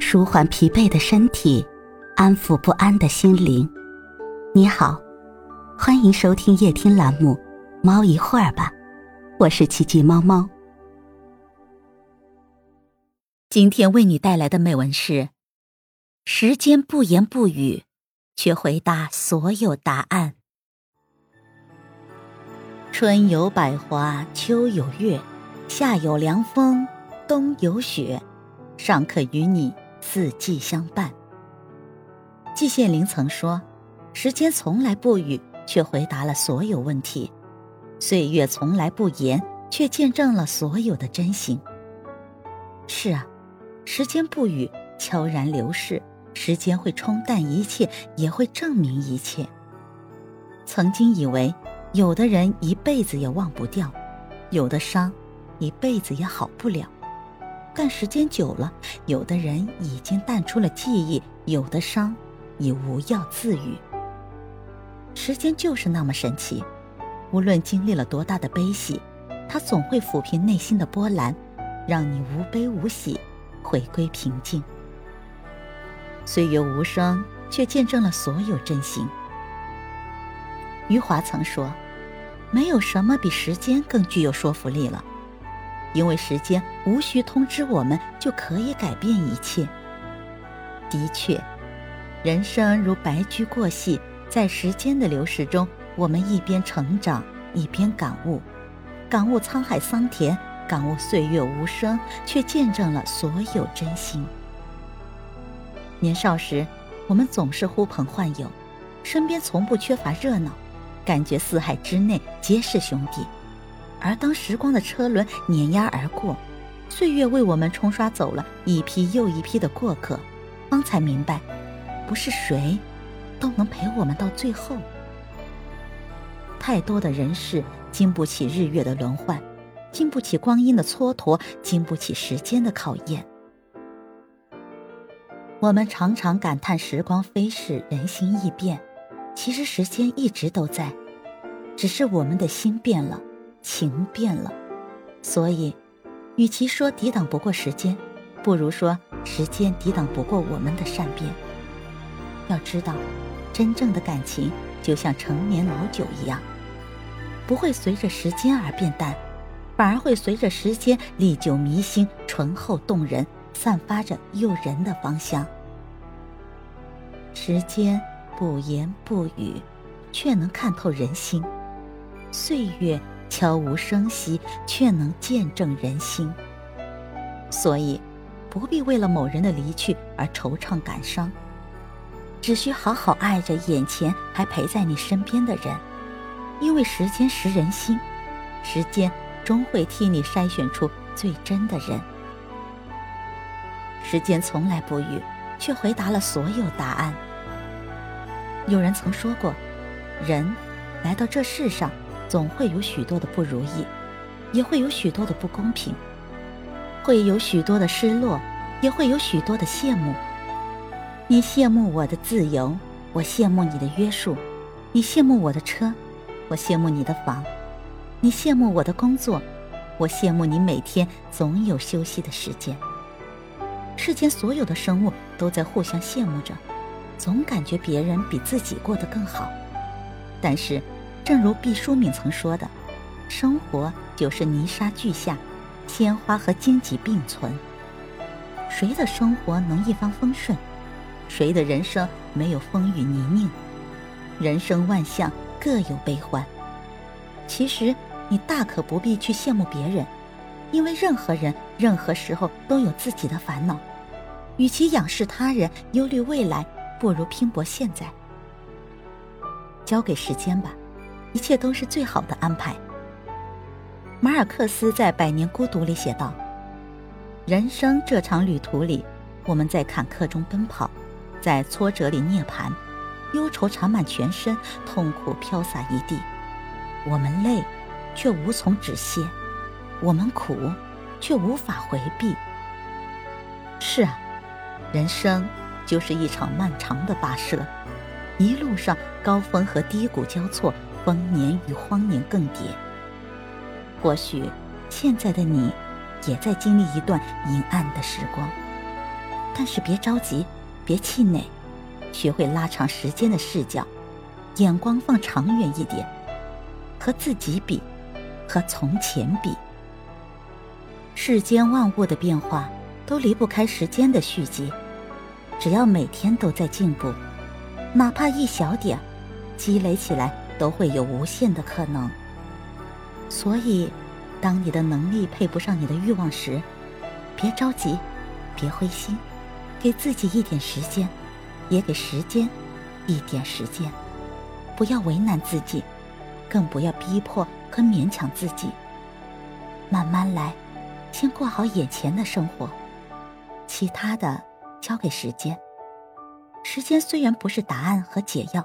舒缓疲惫的身体，安抚不安的心灵。你好，欢迎收听夜听栏目《猫一会儿吧》，我是奇迹猫猫。今天为你带来的美文是：时间不言不语，却回答所有答案。春有百花，秋有月，夏有凉风，冬有雪，尚可与你。四季相伴。季羡林曾说：“时间从来不语，却回答了所有问题；岁月从来不言，却见证了所有的真心。”是啊，时间不语，悄然流逝。时间会冲淡一切，也会证明一切。曾经以为，有的人一辈子也忘不掉，有的伤，一辈子也好不了。但时间久了，有的人已经淡出了记忆，有的伤已无药自愈。时间就是那么神奇，无论经历了多大的悲喜，它总会抚平内心的波澜，让你无悲无喜，回归平静。岁月无声，却见证了所有真心。余华曾说：“没有什么比时间更具有说服力了。”因为时间无需通知我们，就可以改变一切。的确，人生如白驹过隙，在时间的流逝中，我们一边成长，一边感悟，感悟沧海桑田，感悟岁月无声，却见证了所有真心。年少时，我们总是呼朋唤友，身边从不缺乏热闹，感觉四海之内皆是兄弟。而当时光的车轮碾压而过，岁月为我们冲刷走了一批又一批的过客，方才明白，不是谁都能陪我们到最后。太多的人事经不起日月的轮换，经不起光阴的蹉跎，经不起时间的考验。我们常常感叹时光飞逝，人心易变，其实时间一直都在，只是我们的心变了。情变了，所以，与其说抵挡不过时间，不如说时间抵挡不过我们的善变。要知道，真正的感情就像陈年老酒一样，不会随着时间而变淡，反而会随着时间历久弥新、醇厚动人，散发着诱人的芳香。时间不言不语，却能看透人心；岁月。悄无声息，却能见证人心。所以，不必为了某人的离去而惆怅感伤，只需好好爱着眼前还陪在你身边的人。因为时间识人心，时间终会替你筛选出最真的人。时间从来不语，却回答了所有答案。有人曾说过，人来到这世上。总会有许多的不如意，也会有许多的不公平，会有许多的失落，也会有许多的羡慕。你羡慕我的自由，我羡慕你的约束；你羡慕我的车，我羡慕你的房；你羡慕我的工作，我羡慕你每天总有休息的时间。世间所有的生物都在互相羡慕着，总感觉别人比自己过得更好，但是。正如毕淑敏曾说的：“生活就是泥沙俱下，鲜花和荆棘并存。谁的生活能一帆风顺？谁的人生没有风雨泥泞？人生万象，各有悲欢。其实你大可不必去羡慕别人，因为任何人、任何时候都有自己的烦恼。与其仰视他人、忧虑未来，不如拼搏现在。交给时间吧。”一切都是最好的安排。马尔克斯在《百年孤独》里写道：“人生这场旅途里，我们在坎坷中奔跑，在挫折里涅槃，忧愁缠满全身，痛苦飘洒一地。我们累，却无从止歇；我们苦，却无法回避。是啊，人生就是一场漫长的跋涉，一路上高峰和低谷交错。”丰年与荒年更迭。或许现在的你，也在经历一段阴暗的时光。但是别着急，别气馁，学会拉长时间的视角，眼光放长远一点，和自己比，和从前比。世间万物的变化都离不开时间的续集，只要每天都在进步，哪怕一小点，积累起来都会有无限的可能。所以，当你的能力配不上你的欲望时，别着急，别灰心，给自己一点时间，也给时间一点时间。不要为难自己，更不要逼迫和勉强自己。慢慢来。先过好眼前的生活，其他的交给时间。时间虽然不是答案和解药，